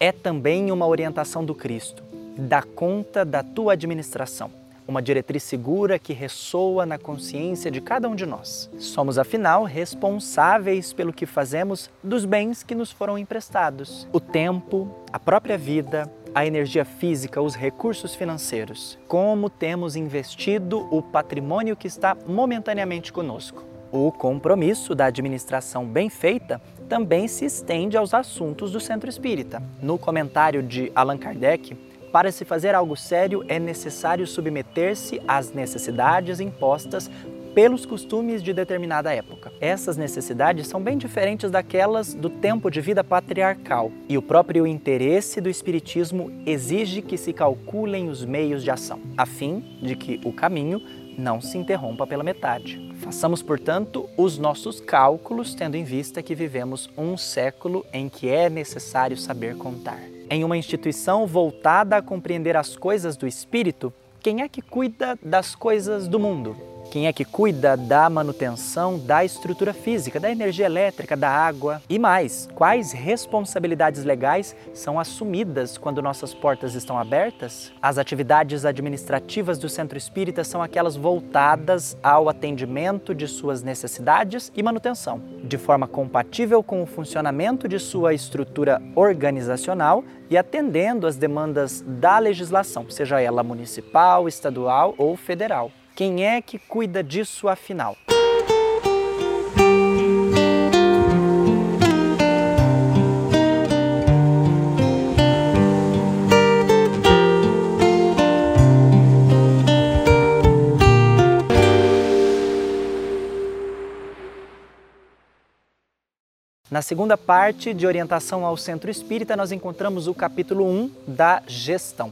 é também uma orientação do Cristo. Dá conta da tua administração uma diretriz segura que ressoa na consciência de cada um de nós. Somos, afinal, responsáveis pelo que fazemos dos bens que nos foram emprestados: o tempo, a própria vida, a energia física, os recursos financeiros. Como temos investido o patrimônio que está momentaneamente conosco. O compromisso da administração bem feita também se estende aos assuntos do centro espírita. No comentário de Allan Kardec, para se fazer algo sério, é necessário submeter-se às necessidades impostas pelos costumes de determinada época. Essas necessidades são bem diferentes daquelas do tempo de vida patriarcal, e o próprio interesse do Espiritismo exige que se calculem os meios de ação, a fim de que o caminho não se interrompa pela metade. Façamos, portanto, os nossos cálculos, tendo em vista que vivemos um século em que é necessário saber contar em uma instituição voltada a compreender as coisas do espírito, quem é que cuida das coisas do mundo? Quem é que cuida da manutenção da estrutura física, da energia elétrica, da água e mais? Quais responsabilidades legais são assumidas quando nossas portas estão abertas? As atividades administrativas do centro espírita são aquelas voltadas ao atendimento de suas necessidades e manutenção, de forma compatível com o funcionamento de sua estrutura organizacional e atendendo às demandas da legislação, seja ela municipal, estadual ou federal. Quem é que cuida disso afinal? Na segunda parte de orientação ao centro espírita, nós encontramos o capítulo 1 da gestão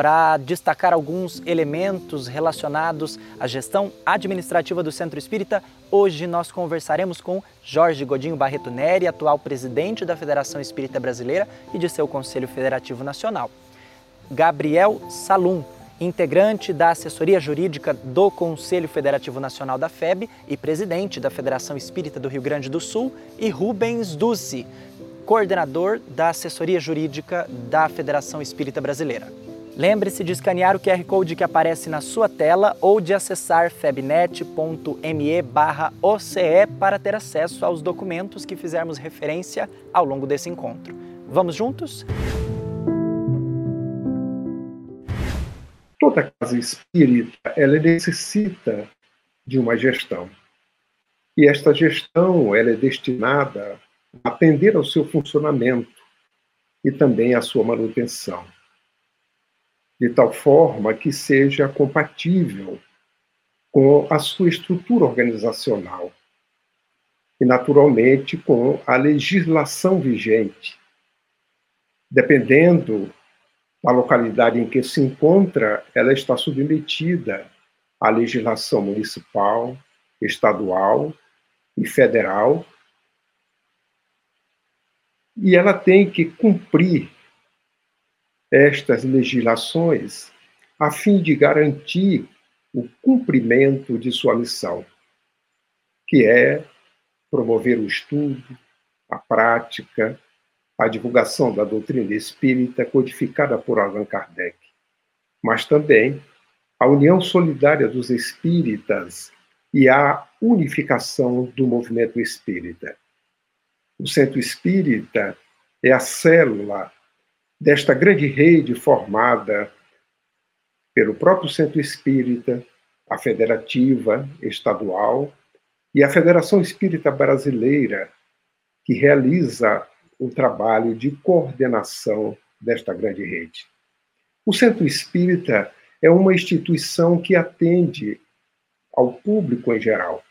para destacar alguns elementos relacionados à gestão administrativa do Centro Espírita. Hoje nós conversaremos com Jorge Godinho Barreto Neri, atual presidente da Federação Espírita Brasileira e de seu Conselho Federativo Nacional. Gabriel Salum, integrante da assessoria jurídica do Conselho Federativo Nacional da FEB e presidente da Federação Espírita do Rio Grande do Sul, e Rubens Ducci, coordenador da assessoria jurídica da Federação Espírita Brasileira. Lembre-se de escanear o QR Code que aparece na sua tela ou de acessar febnet.me OCE para ter acesso aos documentos que fizermos referência ao longo desse encontro. Vamos juntos? Toda casa espírita, ela necessita de uma gestão. E esta gestão, ela é destinada a atender ao seu funcionamento e também à sua manutenção de tal forma que seja compatível com a sua estrutura organizacional e, naturalmente, com a legislação vigente. Dependendo da localidade em que se encontra, ela está submetida à legislação municipal, estadual e federal, e ela tem que cumprir estas legislações a fim de garantir o cumprimento de sua missão, que é promover o estudo, a prática, a divulgação da doutrina espírita codificada por Allan Kardec, mas também a união solidária dos espíritas e a unificação do movimento espírita. O centro espírita é a célula desta grande rede formada pelo próprio Centro Espírita, a Federativa Estadual e a Federação Espírita Brasileira, que realiza o trabalho de coordenação desta grande rede. O Centro Espírita é uma instituição que atende ao público em geral,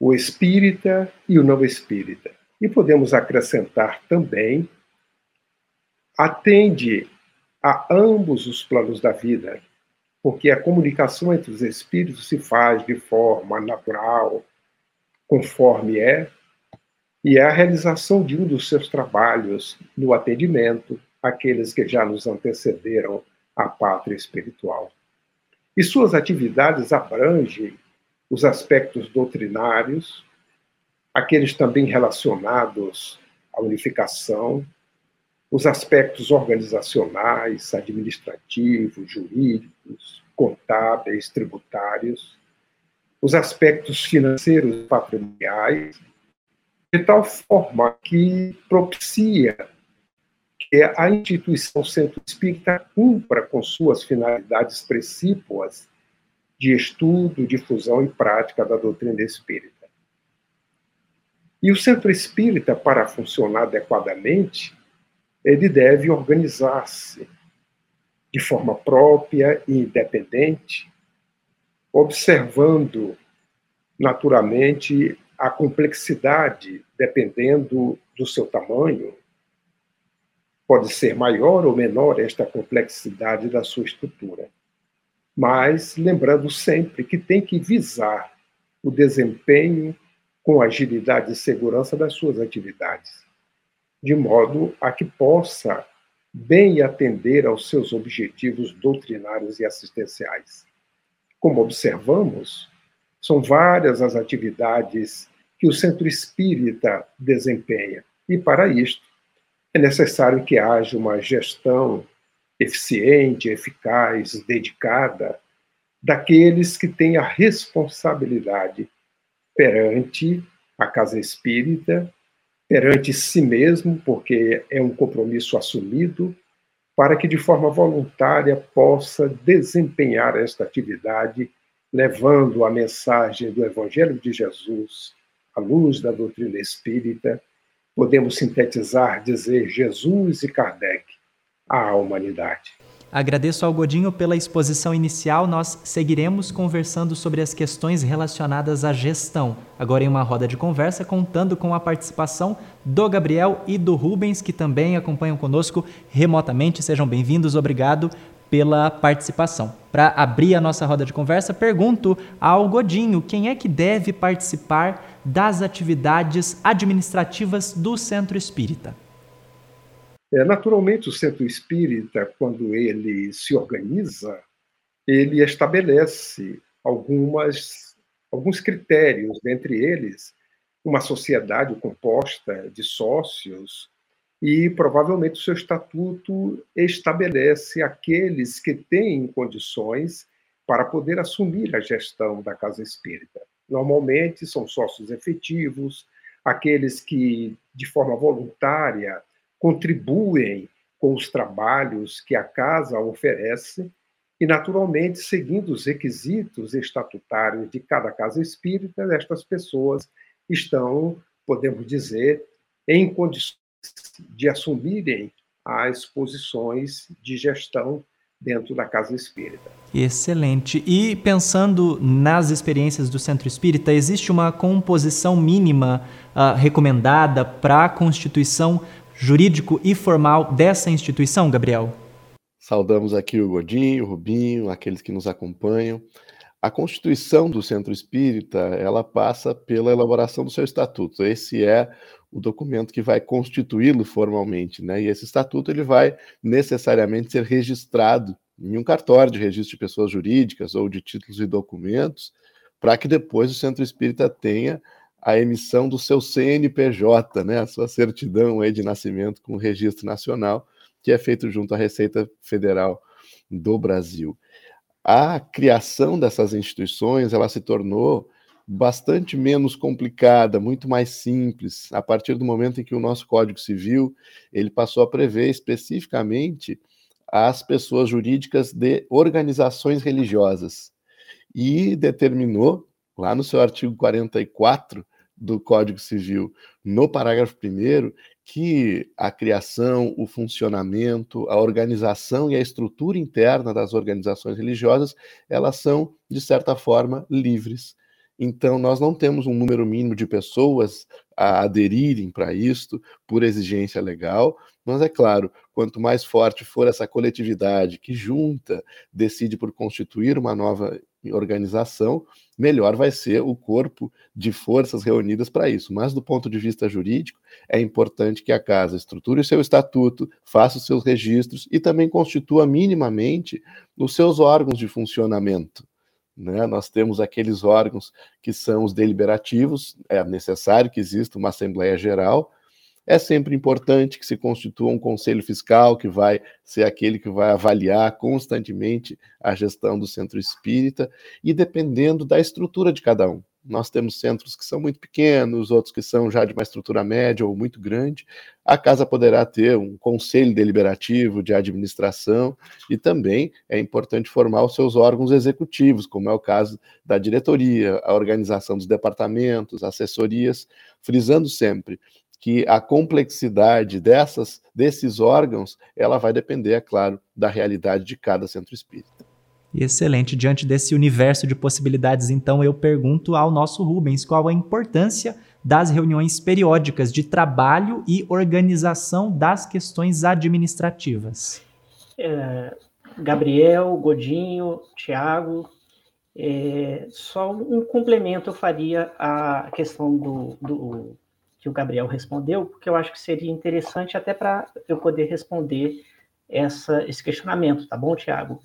o espírita e o não espírita. E podemos acrescentar também atende a ambos os planos da vida, porque a comunicação entre os espíritos se faz de forma natural, conforme é, e é a realização de um dos seus trabalhos no atendimento àqueles que já nos antecederam à pátria espiritual. E suas atividades abrangem os aspectos doutrinários, aqueles também relacionados à unificação, os aspectos organizacionais, administrativos, jurídicos, contábeis, tributários, os aspectos financeiros e patrimoniais, de tal forma que propicia que a instituição Centro Espírita cumpra com suas finalidades precípuas de estudo, difusão e prática da doutrina espírita. E o Centro Espírita, para funcionar adequadamente, ele deve organizar-se de forma própria e independente, observando naturalmente a complexidade, dependendo do seu tamanho, pode ser maior ou menor esta complexidade da sua estrutura. Mas lembrando sempre que tem que visar o desempenho com agilidade e segurança das suas atividades, de modo a que possa bem atender aos seus objetivos doutrinários e assistenciais. Como observamos, são várias as atividades que o centro espírita desempenha, e para isto é necessário que haja uma gestão eficiente, eficaz, dedicada daqueles que têm a responsabilidade perante a casa espírita, perante si mesmo, porque é um compromisso assumido, para que de forma voluntária possa desempenhar esta atividade, levando a mensagem do Evangelho de Jesus à luz da doutrina espírita podemos sintetizar, dizer Jesus e Kardec à humanidade. Agradeço ao Godinho pela exposição inicial. Nós seguiremos conversando sobre as questões relacionadas à gestão. Agora em uma roda de conversa, contando com a participação do Gabriel e do Rubens, que também acompanham conosco remotamente. Sejam bem-vindos. Obrigado pela participação. Para abrir a nossa roda de conversa, pergunto ao Godinho quem é que deve participar das atividades administrativas do Centro Espírita. É, naturalmente, o Centro Espírita, quando ele se organiza, ele estabelece algumas, alguns critérios, dentre eles, uma sociedade composta de sócios e provavelmente o seu estatuto estabelece aqueles que têm condições para poder assumir a gestão da casa espírita. Normalmente são sócios efetivos, aqueles que de forma voluntária contribuem com os trabalhos que a casa oferece e, naturalmente, seguindo os requisitos estatutários de cada casa espírita, estas pessoas estão, podemos dizer, em condições de assumirem as posições de gestão dentro da casa espírita. Excelente. E pensando nas experiências do centro espírita, existe uma composição mínima uh, recomendada para a constituição jurídico e formal dessa instituição, Gabriel? Saudamos aqui o Godinho, o Rubinho, aqueles que nos acompanham. A Constituição do Centro Espírita, ela passa pela elaboração do seu estatuto. Esse é o documento que vai constituí-lo formalmente, né? E esse estatuto ele vai necessariamente ser registrado em um cartório de registro de pessoas jurídicas ou de títulos e documentos, para que depois o Centro Espírita tenha a emissão do seu CNPJ, né, a sua certidão aí de nascimento com o Registro Nacional, que é feito junto à Receita Federal do Brasil. A criação dessas instituições, ela se tornou bastante menos complicada, muito mais simples, a partir do momento em que o nosso Código Civil, ele passou a prever especificamente as pessoas jurídicas de organizações religiosas. E determinou lá no seu artigo 44 do Código Civil, no parágrafo 1 que a criação, o funcionamento, a organização e a estrutura interna das organizações religiosas, elas são de certa forma livres. Então, nós não temos um número mínimo de pessoas a aderirem para isto por exigência legal, mas é claro, quanto mais forte for essa coletividade que junta, decide por constituir uma nova organização, melhor vai ser o corpo de forças reunidas para isso. Mas, do ponto de vista jurídico, é importante que a casa estruture o seu estatuto, faça os seus registros e também constitua minimamente os seus órgãos de funcionamento. Né? Nós temos aqueles órgãos que são os deliberativos, é necessário que exista uma Assembleia Geral, É sempre importante que se constitua um conselho fiscal que vai ser aquele que vai avaliar constantemente a gestão do centro espírita e dependendo da estrutura de cada um. Nós temos centros que são muito pequenos, outros que são já de uma estrutura média ou muito grande. A casa poderá ter um conselho deliberativo de administração e também é importante formar os seus órgãos executivos, como é o caso da diretoria, a organização dos departamentos, assessorias, frisando sempre que a complexidade dessas desses órgãos, ela vai depender, é claro, da realidade de cada centro espírita. Excelente. Diante desse universo de possibilidades, então, eu pergunto ao nosso Rubens qual a importância das reuniões periódicas de trabalho e organização das questões administrativas. É, Gabriel, Godinho, Tiago, é, só um complemento eu faria à questão do, do, que o Gabriel respondeu, porque eu acho que seria interessante até para eu poder responder essa, esse questionamento, tá bom, Tiago?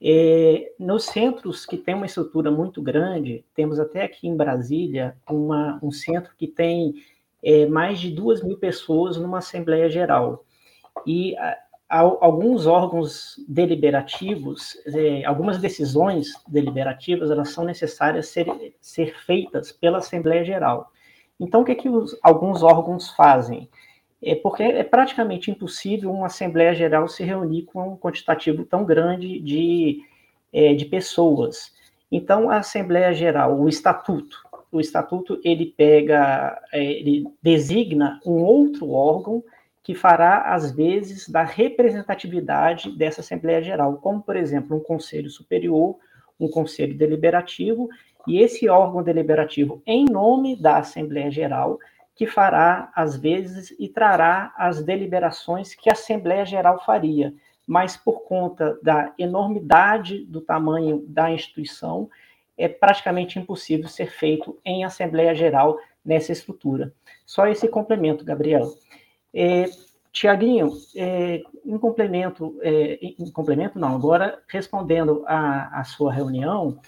É, nos centros que tem uma estrutura muito grande, temos até aqui em Brasília uma, um centro que tem é, mais de duas mil pessoas numa Assembleia Geral. E a, a, alguns órgãos deliberativos, é, algumas decisões deliberativas, elas são necessárias ser, ser feitas pela Assembleia Geral. Então, o que, que os, alguns órgãos fazem? é porque é praticamente impossível uma Assembleia Geral se reunir com um quantitativo tão grande de, é, de pessoas. Então, a Assembleia Geral, o Estatuto, o Estatuto ele pega, é, ele designa um outro órgão que fará, às vezes, da representatividade dessa Assembleia Geral, como, por exemplo, um Conselho Superior, um Conselho Deliberativo, e esse órgão deliberativo, em nome da Assembleia Geral, que fará, às vezes, e trará as deliberações que a Assembleia Geral faria, mas por conta da enormidade do tamanho da instituição, é praticamente impossível ser feito em Assembleia Geral nessa estrutura. Só esse complemento, Gabriel. É, Tiaguinho, é, em complemento, é, em complemento não, agora respondendo à, sua reunião,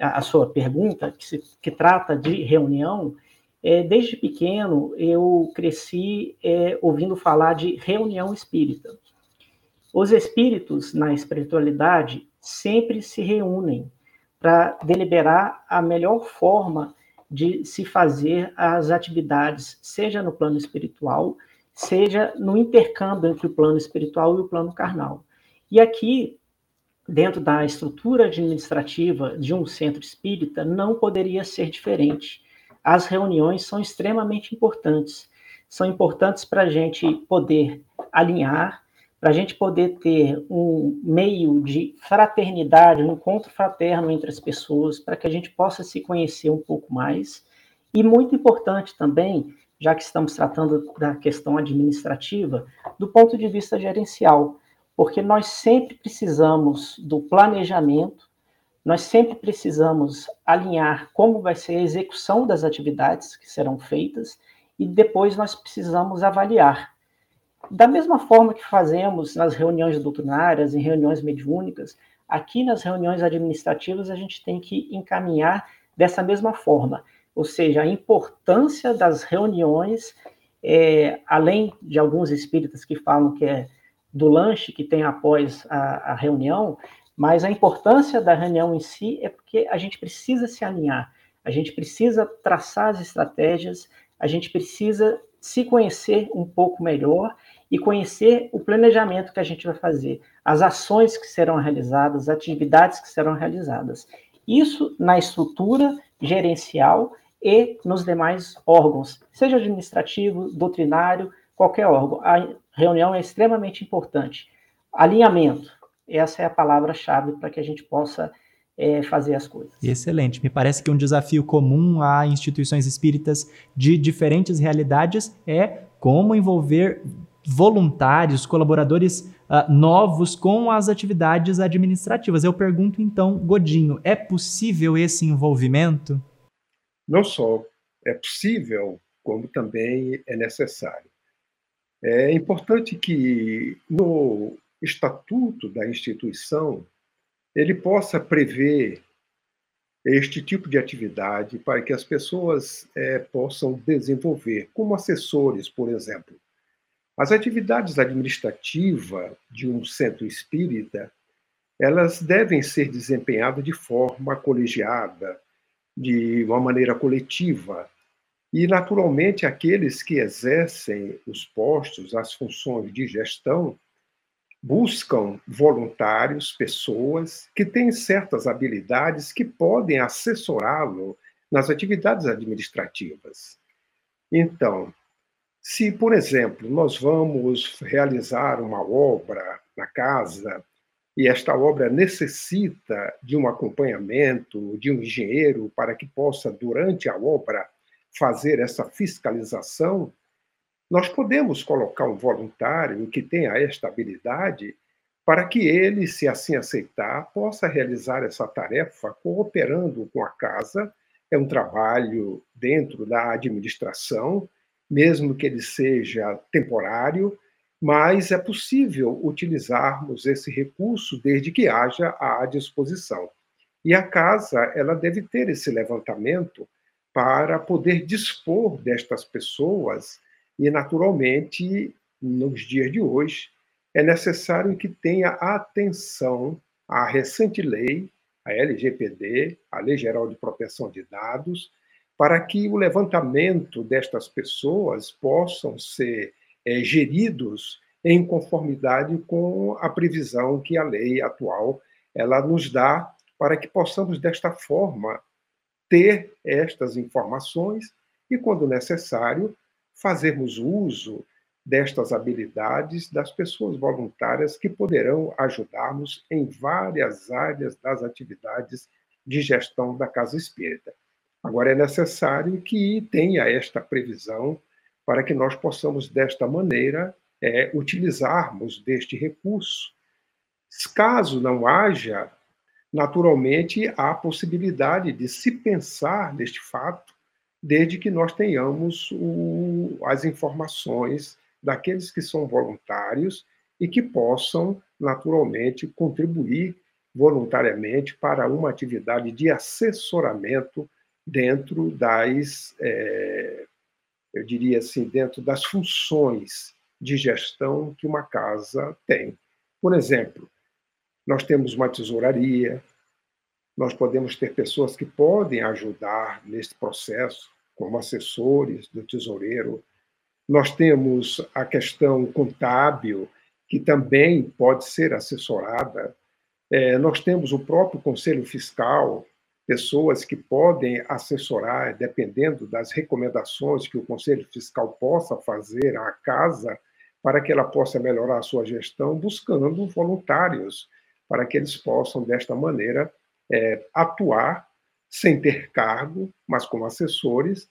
a, sua pergunta, que, se, que trata de reunião, é, desde pequeno, eu cresci é, ouvindo falar de reunião espírita. Os espíritos na espiritualidade sempre se reúnem para deliberar a melhor forma de se fazer as atividades, seja no plano espiritual, seja no intercâmbio entre o plano espiritual e o plano carnal. E aqui, dentro da estrutura administrativa de um centro espírita, não poderia ser diferente as reuniões são extremamente importantes. São importantes para a gente poder alinhar, para a gente poder ter um meio de fraternidade, um encontro fraterno entre as pessoas, para que a gente possa se conhecer um pouco mais. E muito importante também, já que estamos tratando da questão administrativa, do ponto de vista gerencial, porque nós sempre precisamos do planejamento, nós sempre precisamos alinhar como vai ser a execução das atividades que serão feitas e depois nós precisamos avaliar. Da mesma forma que fazemos nas reuniões doutrinárias, em reuniões mediúnicas, aqui nas reuniões administrativas a gente tem que encaminhar dessa mesma forma, ou seja, a importância das reuniões, é, além de alguns espíritas que falam que é do lanche que tem após a, a reunião, mas a importância da reunião em si é porque a gente precisa se alinhar, a gente precisa traçar as estratégias, a gente precisa se conhecer um pouco melhor e conhecer o planejamento que a gente vai fazer, as ações que serão realizadas, as atividades que serão realizadas. Isso na estrutura gerencial e nos demais órgãos, seja administrativo, doutrinário, qualquer órgão. A reunião é extremamente importante. Alinhamento essa é a palavra-chave para que a gente possa é, fazer as coisas. Excelente. Me parece que um desafio comum a instituições espíritas de diferentes realidades é como envolver voluntários, colaboradores uh, novos com as atividades administrativas. Eu pergunto então, Godinho, é possível esse envolvimento? Não só é possível, como também é necessário. É importante que no estatuto da instituição ele possa prever este tipo de atividade para que as pessoas é, possam desenvolver, como assessores, por exemplo. As atividades administrativas de um centro espírita, elas devem ser desempenhadas de forma colegiada, de uma maneira coletiva. E, naturalmente, aqueles que exercem os postos, as funções de gestão, buscam voluntários, pessoas que têm certas habilidades que podem assessorá-lo nas atividades administrativas. Então, se, por exemplo, nós vamos realizar uma obra na casa e esta obra necessita de um acompanhamento de um engenheiro para que possa, durante a obra, fazer essa fiscalização, nós podemos colocar um voluntário que tenha esta habilidade para que ele, se assim aceitar, possa realizar essa tarefa cooperando com a casa. É um trabalho dentro da administração, mesmo que ele seja temporário, mas é possível utilizarmos esse recurso desde que haja à disposição. E a casa, ela deve ter esse levantamento para poder dispor destas pessoas e, naturalmente, nos dias de hoje, é necessário que tenha atenção à recente lei, a LGPD, a Lei Geral de Proteção de Dados, para que o levantamento destas pessoas possam ser é, geridos em conformidade com a previsão que a lei atual ela nos dá para que possamos desta forma ter estas informações e quando necessário fazermos uso destas habilidades das pessoas voluntárias que poderão ajudar-nos em várias áreas das atividades de gestão da casa espírita. Agora, é necessário que tenha esta previsão para que nós possamos, desta maneira, é, utilizarmos deste recurso. Caso não haja, naturalmente, há a possibilidade de se pensar neste fato desde que nós tenhamos o, as informações daqueles que são voluntários e que possam, naturalmente, contribuir voluntariamente para uma atividade de assessoramento dentro das, é, eu diria assim, dentro das funções de gestão que uma casa tem. Por exemplo, nós temos uma tesouraria, nós podemos ter pessoas que podem ajudar nesse processo, como assessores do tesoureiro. Nós temos a questão contábil, que também pode ser assessorada. É, nós temos o próprio conselho fiscal, pessoas que podem assessorar, dependendo das recomendações que o conselho fiscal possa fazer à casa, para que ela possa melhorar a sua gestão, buscando voluntários, para que eles possam, desta maneira, é, atuar sem ter cargo, mas como assessores,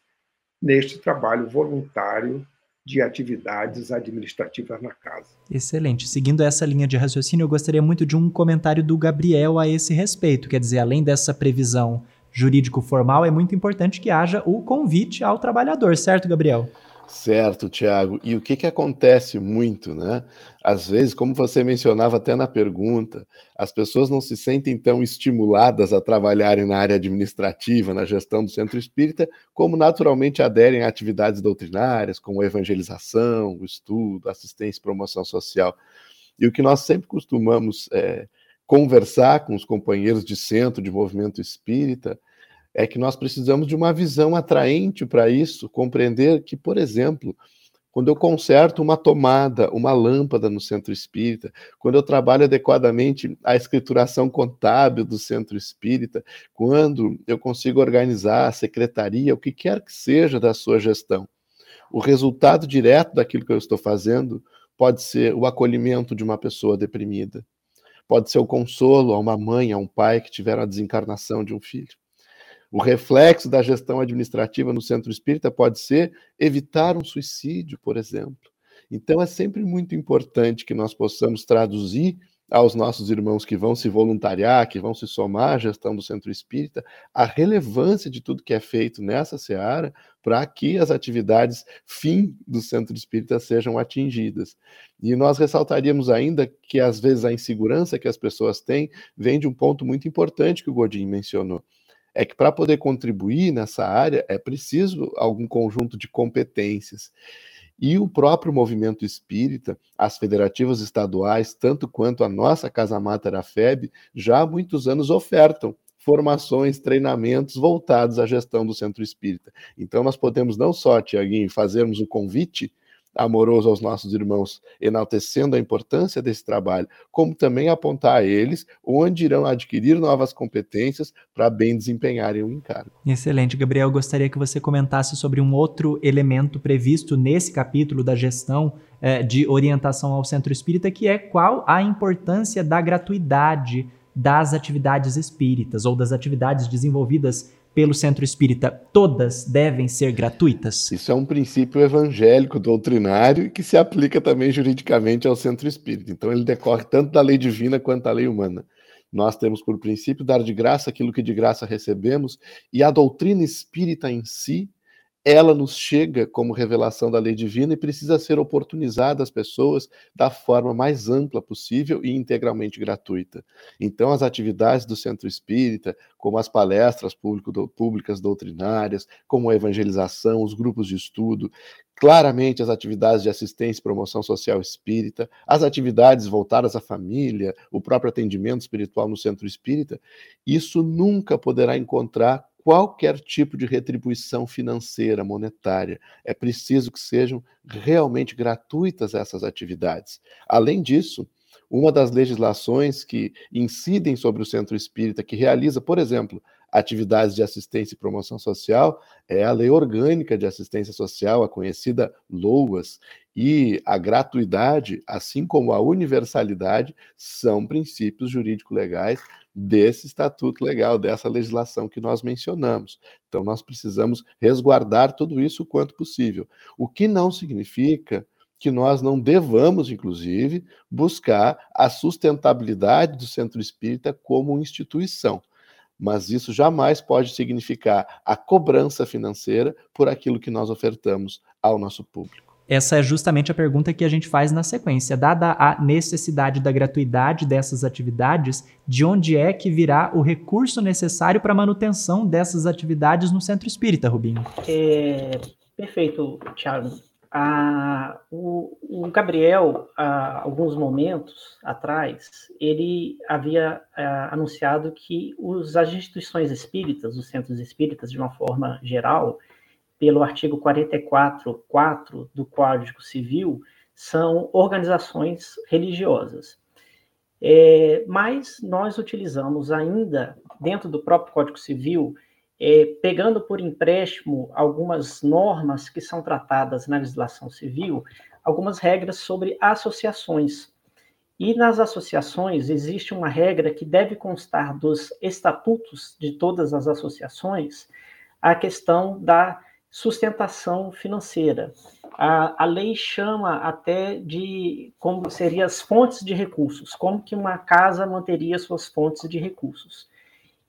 neste trabalho voluntário de atividades administrativas na casa. Excelente. Seguindo essa linha de raciocínio, eu gostaria muito de um comentário do Gabriel a esse respeito. Quer dizer, além dessa previsão jurídico-formal, é muito importante que haja o convite ao trabalhador, certo, Gabriel? Certo, Tiago. E o que, que acontece muito, né? Às vezes, como você mencionava até na pergunta, as pessoas não se sentem tão estimuladas a trabalharem na área administrativa, na gestão do centro espírita, como naturalmente aderem a atividades doutrinárias, como evangelização, o estudo, assistência e promoção social. E o que nós sempre costumamos é, conversar com os companheiros de centro de movimento espírita é que nós precisamos de uma visão atraente para isso, compreender que, por exemplo, quando eu conserto uma tomada, uma lâmpada no centro espírita, quando eu trabalho adequadamente a escrituração contábil do centro espírita, quando eu consigo organizar a secretaria, o que quer que seja da sua gestão, o resultado direto daquilo que eu estou fazendo pode ser o acolhimento de uma pessoa deprimida, pode ser o consolo a uma mãe, a um pai que tiveram a desencarnação de um filho o reflexo da gestão administrativa no centro espírita pode ser evitar um suicídio, por exemplo. Então, é sempre muito importante que nós possamos traduzir aos nossos irmãos que vão se voluntariar, que vão se somar à gestão do centro espírita, a relevância de tudo que é feito nessa seara para que as atividades fim do centro espírita sejam atingidas. E nós ressaltaríamos ainda que, às vezes, a insegurança que as pessoas têm vem de um ponto muito importante que o Godin mencionou é que para poder contribuir nessa área é preciso algum conjunto de competências. E o próprio movimento espírita, as federativas estaduais, tanto quanto a nossa Casa Mata da FEB, já há muitos anos ofertam formações, treinamentos voltados à gestão do centro espírita. Então, nós podemos não só, Tiaguinho, fazermos o convite amoroso aos nossos irmãos, enaltecendo a importância desse trabalho, como também apontar a eles onde irão adquirir novas competências para bem desempenharem o encargo. Excelente, Gabriel. Gostaria que você comentasse sobre um outro elemento previsto nesse capítulo da gestão eh, de orientação ao centro espírita, que é qual a importância da gratuidade das atividades espíritas ou das atividades desenvolvidas pelo centro espírita, todas devem ser gratuitas? Isso é um princípio evangélico doutrinário que se aplica também juridicamente ao centro espírita. Então, ele decorre tanto da lei divina quanto da lei humana. Nós temos por princípio dar de graça aquilo que de graça recebemos, e a doutrina espírita em si ela nos chega como revelação da lei divina e precisa ser oportunizada às pessoas da forma mais ampla possível e integralmente gratuita. Então, as atividades do Centro Espírita, como as palestras públicas doutrinárias, como a evangelização, os grupos de estudo, claramente as atividades de assistência e promoção social espírita, as atividades voltadas à família, o próprio atendimento espiritual no centro espírita, isso nunca poderá encontrar qualquer tipo de retribuição financeira, monetária. É preciso que sejam realmente gratuitas essas atividades. Além disso, uma das legislações que incidem sobre o centro espírita, que realiza, por exemplo, atividades de assistência e promoção social, é a Lei Orgânica de Assistência Social, a conhecida LOAS. E a gratuidade, assim como a universalidade, são princípios jurídico-legais desse estatuto legal, dessa legislação que nós mencionamos. Então, nós precisamos resguardar tudo isso o quanto possível. O que não significa que nós não devamos, inclusive, buscar a sustentabilidade do centro espírita como instituição. Mas isso jamais pode significar a cobrança financeira por aquilo que nós ofertamos ao nosso público. Essa é justamente a pergunta que a gente faz na sequência. Dada a necessidade da gratuidade dessas atividades, de onde é que virá o recurso necessário para a manutenção dessas atividades no centro espírita, Rubinho? É, perfeito, Thiago. Ah, o, o, Gabriel, há alguns momentos atrás, ele havia ah, anunciado que os, as instituições espíritas, os centros espíritas, de uma forma geral, pelo artigo 44.4 do Código Civil, são organizações religiosas. É, mas nós utilizamos ainda, dentro do próprio Código Civil, é, pegando por empréstimo algumas normas que são tratadas na legislação civil, algumas regras sobre associações. E nas associações existe uma regra que deve constar dos estatutos de todas as associações, a questão da sustentação financeira. A, a lei chama até de como seriam as fontes de recursos, como que uma casa manteria suas fontes de recursos.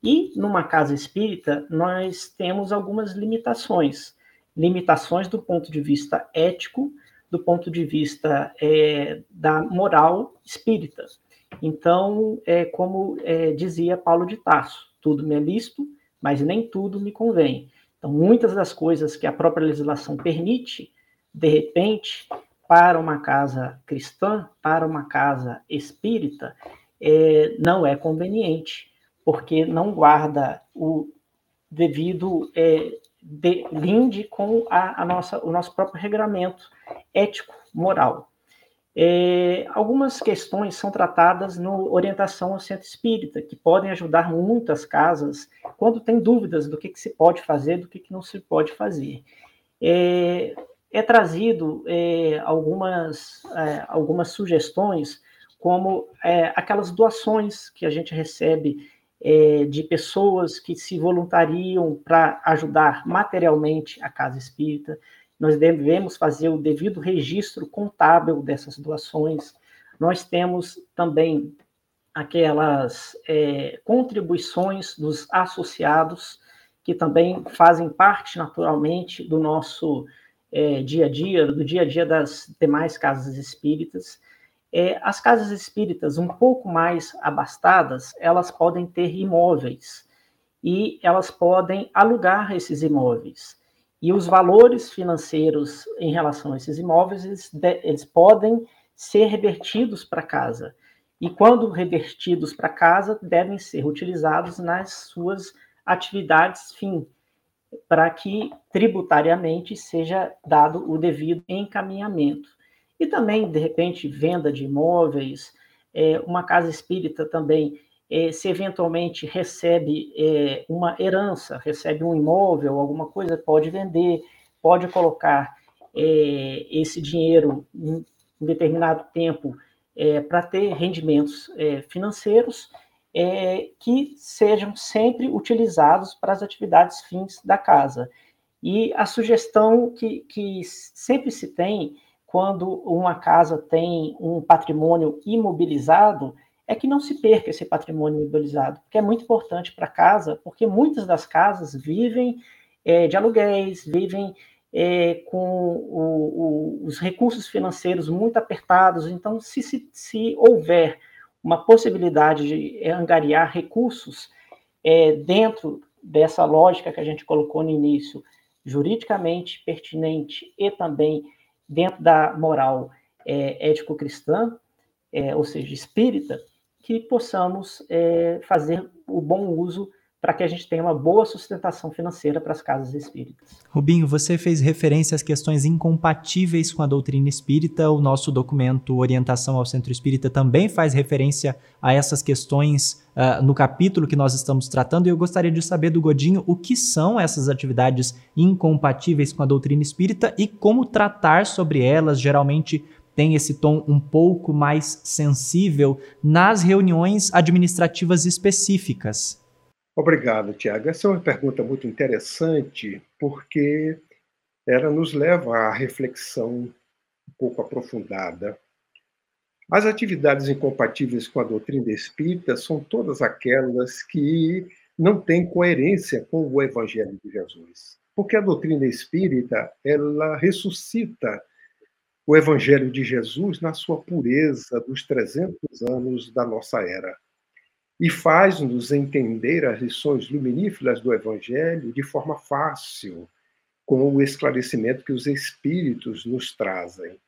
E numa casa espírita, nós temos algumas limitações. Limitações do ponto de vista ético, do ponto de vista é, da moral espírita. Então, é como é, dizia Paulo de Tarso: tudo me é lícito, mas nem tudo me convém. Então, muitas das coisas que a própria legislação permite, de repente, para uma casa cristã, para uma casa espírita, é, não é conveniente, porque não guarda o devido é, de, linde com a, a, nossa, o nosso próprio regramento ético, moral. É, algumas questões são tratadas no orientação ao centro espírita, que podem ajudar muitas casas quando tem dúvidas do que, que se pode fazer, do que, que não se pode fazer. É, é trazido é, algumas, é, algumas sugestões, como é, aquelas doações que a gente recebe é, de pessoas que se voluntariam para ajudar materialmente a casa espírita, nós devemos fazer o devido registro contábil dessas doações. Nós temos também aquelas é, contribuições dos associados, que também fazem parte naturalmente do nosso é, dia a dia, do dia a dia das demais casas espíritas. É, as casas espíritas um pouco mais abastadas, elas podem ter imóveis. e elas podem alugar esses imóveis. E os valores financeiros em relação a esses imóveis, eles, eles podem ser revertidos para casa. E quando revertidos para casa, devem ser utilizados nas suas atividades fim, para que tributariamente seja dado o devido encaminhamento. E também, de repente, venda de imóveis, é, uma casa espírita também é, se eventualmente recebe é, uma herança, recebe um imóvel, alguma coisa, pode vender, pode colocar é, esse dinheiro em um determinado tempo é, para ter rendimentos é, financeiros que sejam sempre utilizados para as atividades fins da casa. E a sugestão que, que sempre se tem quando uma casa tem um patrimônio imobilizado é que não se perca esse patrimônio imobilizado, porque é muito importante para a casa, porque muitas das casas vivem é, de aluguéis, vivem é, com o, o, os recursos financeiros muito apertados. Então, se, se, se houver uma possibilidade de angariar recursos é, dentro dessa lógica que a gente colocou no início, juridicamente pertinente e também dentro da moral é, ético-cristã, é, ou seja, espírita, que possamos é, fazer o bom uso para que a gente tenha uma boa sustentação financeira para as casas espíritas. Rubinho, você fez referência às questões incompatíveis com a doutrina espírita. O nosso documento Orientação ao Centro Espírita também faz referência a essas questões uh, no capítulo que nós estamos tratando. E eu gostaria de saber do Godinho o que são essas atividades incompatíveis com a doutrina espírita e como tratar sobre elas, geralmente tem esse tom um pouco mais sensível nas reuniões administrativas específicas? Obrigado, Tiago. Essa é uma pergunta muito interessante, porque ela nos leva à reflexão um pouco aprofundada. As atividades incompatíveis com a doutrina espírita são todas aquelas que não têm coerência com o Evangelho de Jesus. Porque a doutrina espírita, ela ressuscita o Evangelho de Jesus na sua pureza dos 300 anos da nossa era e faz-nos entender as lições luminíferas do Evangelho de forma fácil, com o esclarecimento que os Espíritos nos trazem,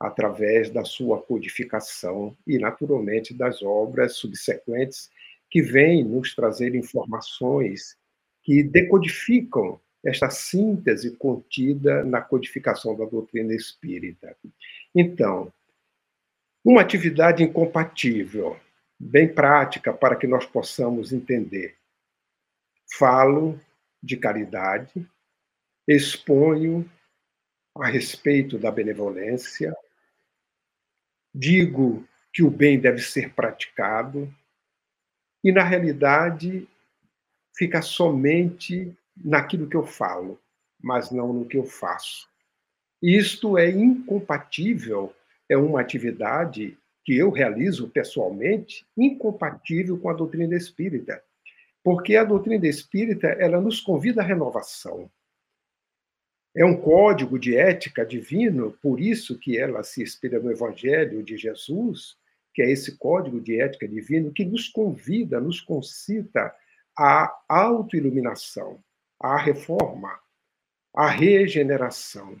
através da sua codificação e, naturalmente, das obras subsequentes que vêm nos trazer informações que decodificam esta síntese contida na codificação da doutrina espírita. Então, uma atividade incompatível, bem prática para que nós possamos entender. Falo de caridade, exponho a respeito da benevolência, digo que o bem deve ser praticado, e na realidade fica somente naquilo que eu falo, mas não no que eu faço. Isto é incompatível, é uma atividade que eu realizo pessoalmente, incompatível com a doutrina espírita. Porque a doutrina espírita, ela nos convida à renovação. É um código de ética divino, por isso que ela se inspira no evangelho de Jesus, que é esse código de ética divino que nos convida, nos concita à autoiluminação, à reforma, à regeneração.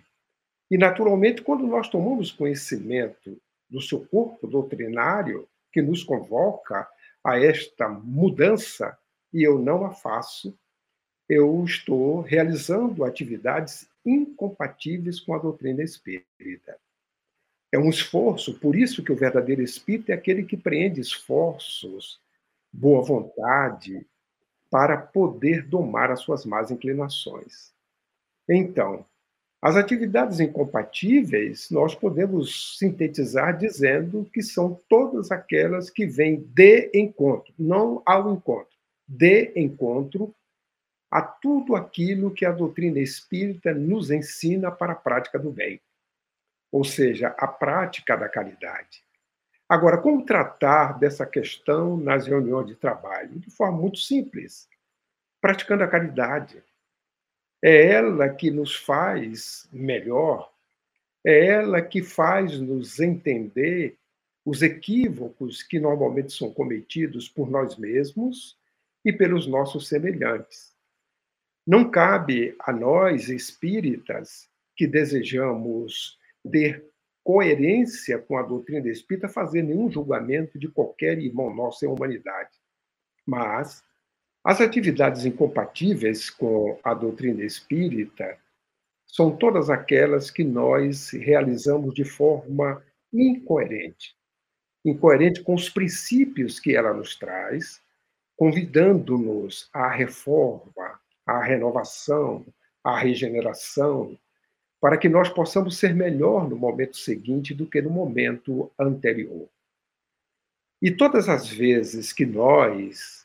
E, naturalmente, quando nós tomamos conhecimento do seu corpo doutrinário, que nos convoca a esta mudança, e eu não a faço, eu estou realizando atividades incompatíveis com a doutrina espírita. É um esforço, por isso que o verdadeiro espírito é aquele que preende esforços, boa vontade, para poder domar as suas más inclinações. Então, as atividades incompatíveis nós podemos sintetizar dizendo que são todas aquelas que vêm de encontro, não ao encontro, de encontro a tudo aquilo que a doutrina espírita nos ensina para a prática do bem, ou seja, a prática da caridade. Agora, como tratar dessa questão nas reuniões de trabalho? De forma muito simples, praticando a caridade. É ela que nos faz melhor, é ela que faz nos entender os equívocos que normalmente são cometidos por nós mesmos e pelos nossos semelhantes. Não cabe a nós, espíritas, que desejamos ter coerência com a doutrina espírita, fazer nenhum julgamento de qualquer irmão nosso em humanidade. Mas as atividades incompatíveis com a doutrina espírita são todas aquelas que nós realizamos de forma incoerente. Incoerente com os princípios que ela nos traz, convidando-nos à reforma, à renovação, à regeneração, para que nós possamos ser melhor no momento seguinte do que no momento anterior. E todas as vezes que nós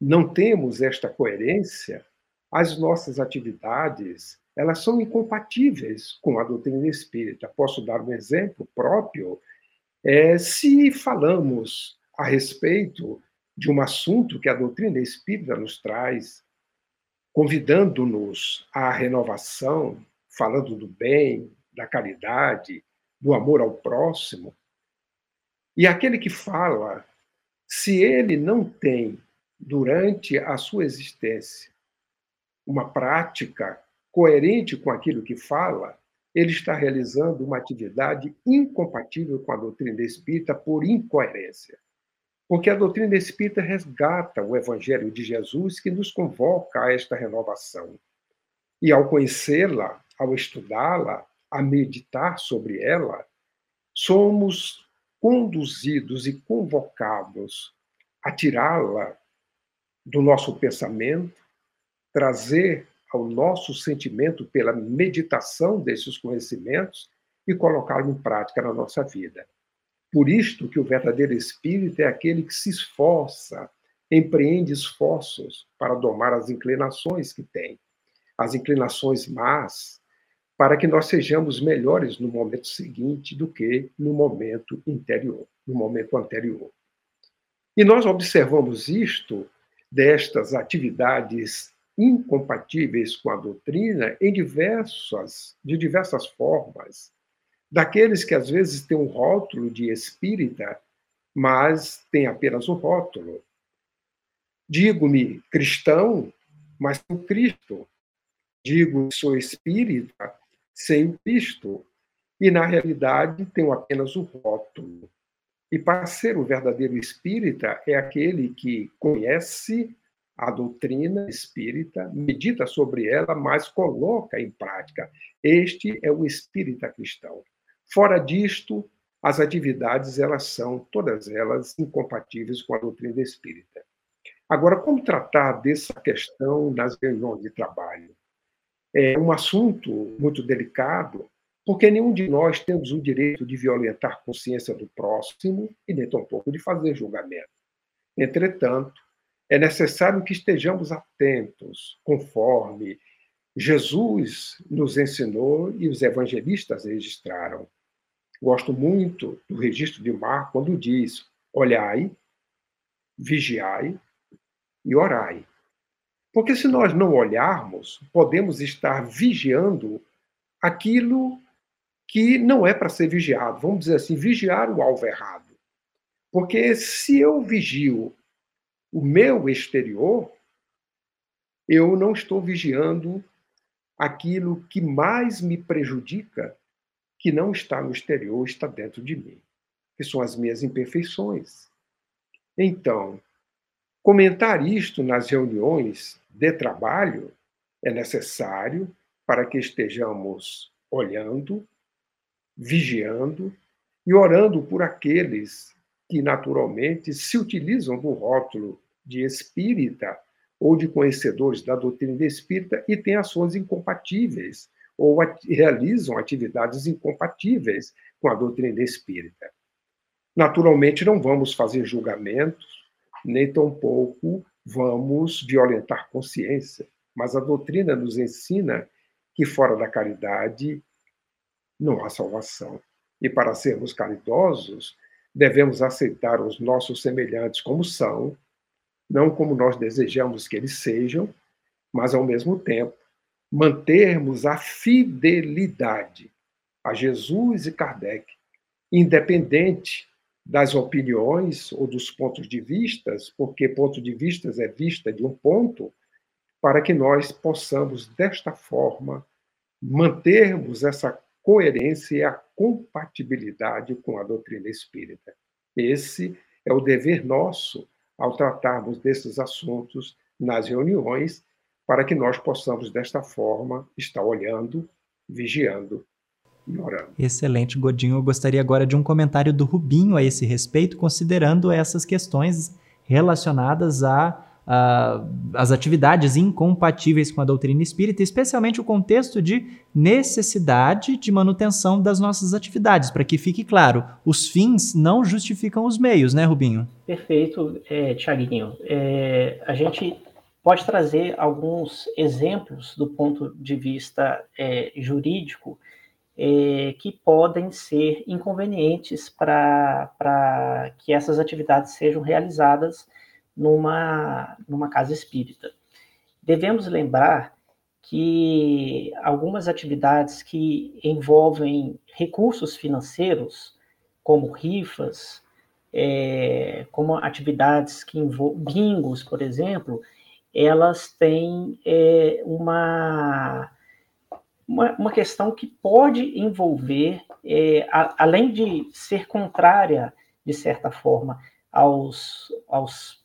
não temos esta coerência, as nossas atividades elas são incompatíveis com a doutrina espírita. Posso dar um exemplo próprio? É, se falamos a respeito de um assunto que a doutrina espírita nos traz, convidando-nos à renovação, falando do bem, da caridade, do amor ao próximo, e aquele que fala, se ele não tem, durante a sua existência, uma prática coerente com aquilo que fala, ele está realizando uma atividade incompatível com a doutrina espírita por incoerência. Porque a doutrina espírita resgata o evangelho de Jesus que nos convoca a esta renovação. E ao conhecê-la, ao estudá-la, a meditar sobre ela, somos conduzidos e convocados a tirá-la do nosso pensamento, trazer ao nosso sentimento pela meditação desses conhecimentos e colocá-lo em prática na nossa vida. Por isto que o verdadeiro espírito é aquele que se esforça, empreende esforços para domar as inclinações que tem, as inclinações más, para que nós sejamos melhores no momento seguinte do que no momento interior, no momento anterior. E nós observamos isto destas atividades incompatíveis com a doutrina em diversas, de diversas formas. Daqueles que às vezes têm um rótulo de espírita, mas tem apenas o rótulo. Digo-me cristão, mas sem Cristo. Digo sou espírita, sem o Cristo. E, na realidade, tenho apenas o rótulo. E para ser o verdadeiro espírita é aquele que conhece a doutrina espírita, medita sobre ela, mas coloca em prática. Este é o espírita cristão. Fora disto, as atividades elas são todas elas incompatíveis com a doutrina espírita. Agora, como tratar dessa questão nas reuniões de trabalho? É um assunto muito delicado, porque nenhum de nós temos o direito de violentar a consciência do próximo e nem tampouco de fazer julgamento. Entretanto, é necessário que estejamos atentos, conforme Jesus nos ensinou e os evangelistas registraram. Gosto muito do registro de Marco quando diz: olhai, vigiai e orai. Porque se nós não olharmos, podemos estar vigiando aquilo que não é para ser vigiado. Vamos dizer assim, vigiar o alvo errado. Porque se eu vigio o meu exterior, eu não estou vigiando aquilo que mais me prejudica, que não está no exterior, está dentro de mim, que são as minhas imperfeições. Então, comentar isto nas reuniões de trabalho é necessário para que estejamos olhando, vigiando e orando por aqueles que naturalmente se utilizam do rótulo de espírita ou de conhecedores da doutrina espírita e têm ações incompatíveis ou at realizam atividades incompatíveis com a doutrina espírita. Naturalmente, não vamos fazer julgamentos, nem tampouco vamos violentar consciência, mas a doutrina nos ensina que fora da caridade não há salvação. E para sermos caridosos, devemos aceitar os nossos semelhantes como são, não como nós desejamos que eles sejam, mas ao mesmo tempo mantermos a fidelidade a Jesus e Kardec, independente das opiniões ou dos pontos de vistas, porque ponto de vistas é vista de um ponto, para que nós possamos, desta forma, mantermos essa coerência e a compatibilidade com a doutrina espírita. Esse é o dever nosso ao tratarmos desses assuntos nas reuniões, para que nós possamos, desta forma, estar olhando, vigiando e orando. Excelente, Godinho. Eu gostaria agora de um comentário do Rubinho a esse respeito, considerando essas questões relacionadas a uh, as atividades incompatíveis com a doutrina espírita, especialmente o contexto de necessidade de manutenção das nossas atividades, para que fique claro, os fins não justificam os meios, né, Rubinho? Perfeito, é, Tiaguinho. É, a gente pode trazer alguns exemplos do ponto de vista é, jurídico é, que podem ser inconvenientes para que essas atividades sejam realizadas numa, numa casa espírita. Devemos lembrar que algumas atividades que envolvem recursos financeiros, como rifas, é, como atividades que envolvem bingos, por exemplo, elas têm é, uma, uma, uma, questão que pode envolver, é, a, além de ser contrária, de certa forma, aos, aos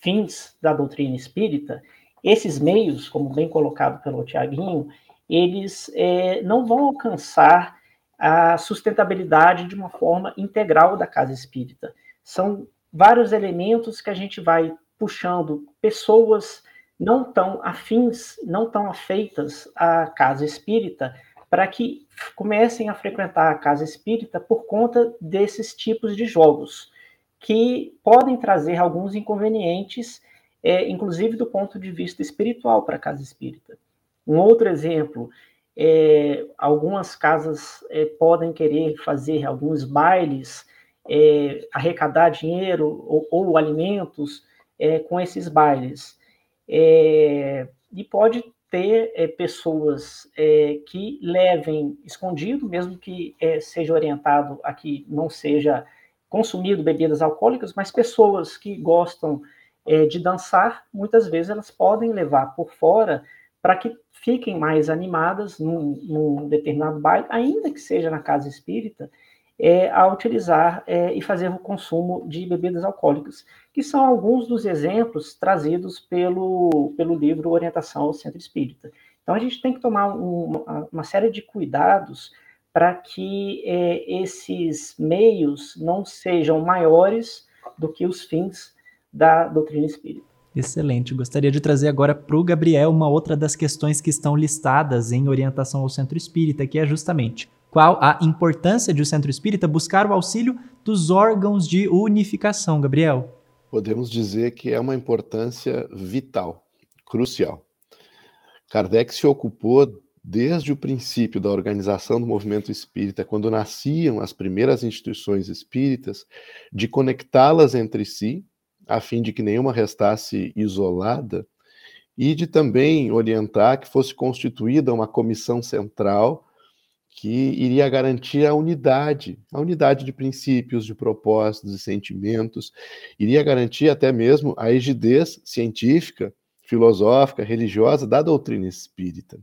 fins da doutrina espírita, esses meios, como bem colocado pelo Tiaguinho, eles é, não vão alcançar a sustentabilidade de uma forma integral da casa espírita. São vários elementos que a gente vai puxando pessoas não tão afins, não tão afeitas à casa espírita, para que comecem a frequentar a casa espírita por conta desses tipos de jogos que podem trazer alguns inconvenientes, é, inclusive do ponto de vista espiritual para a casa espírita. Um outro exemplo, é, algumas casas é, podem querer fazer alguns bailes, é, arrecadar dinheiro ou, ou alimentos é, com esses bailes. É, e pode ter pessoas que levem escondido, mesmo que seja orientado a que não seja consumido bebidas alcoólicas, mas pessoas que gostam é, de dançar, muitas vezes elas podem levar por fora para que fiquem mais animadas num, num, determinado baile, ainda que seja na casa espírita, é, a utilizar é, e fazer o consumo de bebidas alcoólicas, que são alguns dos exemplos trazidos pelo, pelo livro Orientação ao Centro Espírita. Então a gente tem que tomar um, uma, uma série de cuidados para que é, esses meios não sejam maiores do que os fins da doutrina espírita. Excelente. Gostaria de trazer agora para o Gabriel uma outra das questões que estão listadas em orientação ao centro espírita, que é justamente qual a importância de o centro espírita buscar o auxílio dos órgãos de unificação, Gabriel? Podemos dizer que é uma importância vital, crucial. Kardec se ocupou desde o princípio da organização do movimento espírita, quando nasciam as primeiras instituições espíritas, de conectá-las entre si, a fim de que nenhuma restasse isolada, e de também orientar que fosse constituída uma comissão central que iria garantir a unidade, a unidade de princípios, de propósitos e sentimentos, iria garantir até mesmo a rigidez científica, filosófica, religiosa da doutrina espírita.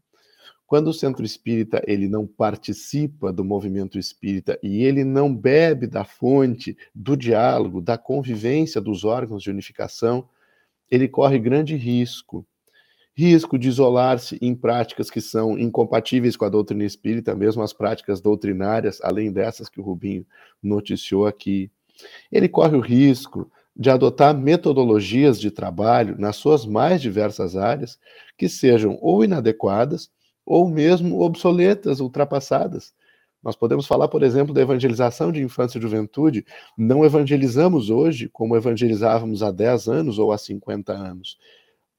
Quando o centro espírita ele não participa do movimento espírita e ele não bebe da fonte do diálogo, da convivência dos órgãos de unificação, ele corre grande risco. Risco de isolar-se em práticas que são incompatíveis com a doutrina espírita, mesmo as práticas doutrinárias, além dessas que o Rubinho noticiou aqui. Ele corre o risco de adotar metodologias de trabalho nas suas mais diversas áreas que sejam ou inadequadas ou mesmo obsoletas, ultrapassadas. Nós podemos falar, por exemplo, da evangelização de infância e juventude. Não evangelizamos hoje como evangelizávamos há 10 anos ou há 50 anos.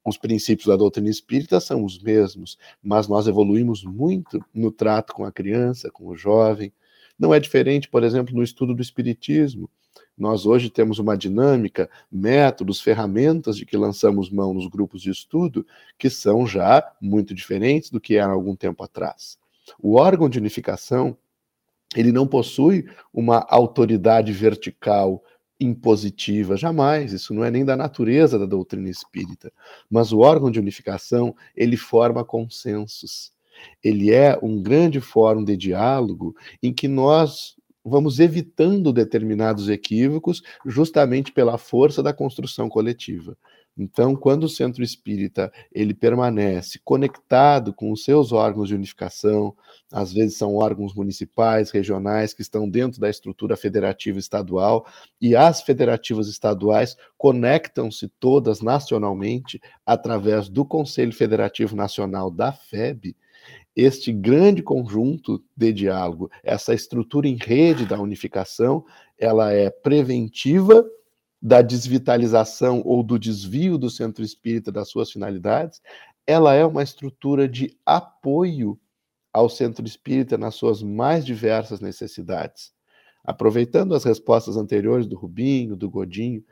Os princípios da doutrina espírita são os mesmos, mas nós evoluímos muito no trato com a criança, com o jovem. Não é diferente, por exemplo, no estudo do espiritismo. Nós hoje temos uma dinâmica, métodos, ferramentas de que lançamos mão nos grupos de estudo que são já muito diferentes do que era algum tempo atrás. O órgão de unificação Ele não possui uma autoridade vertical impositiva, jamais, isso não é nem da natureza da doutrina espírita. Mas o órgão de unificação, ele forma consensos. Ele é um grande fórum de diálogo em que nós vamos evitando determinados equívocos justamente pela força da construção coletiva. Então, quando o centro espírita ele permanece conectado com os seus órgãos de unificação, às vezes são órgãos municipais, regionais que estão dentro da estrutura federativa estadual, e as federativas estaduais conectam-se todas nacionalmente através do Conselho Federativo Nacional da FEB. Este grande conjunto de diálogo, essa estrutura em rede da unificação, ela é preventiva da desvitalização ou do desvio do centro espírita das suas finalidades, ela é uma estrutura de apoio ao centro espírita nas suas mais diversas necessidades. Aproveitando as respostas anteriores do Rubinho, do Godinho,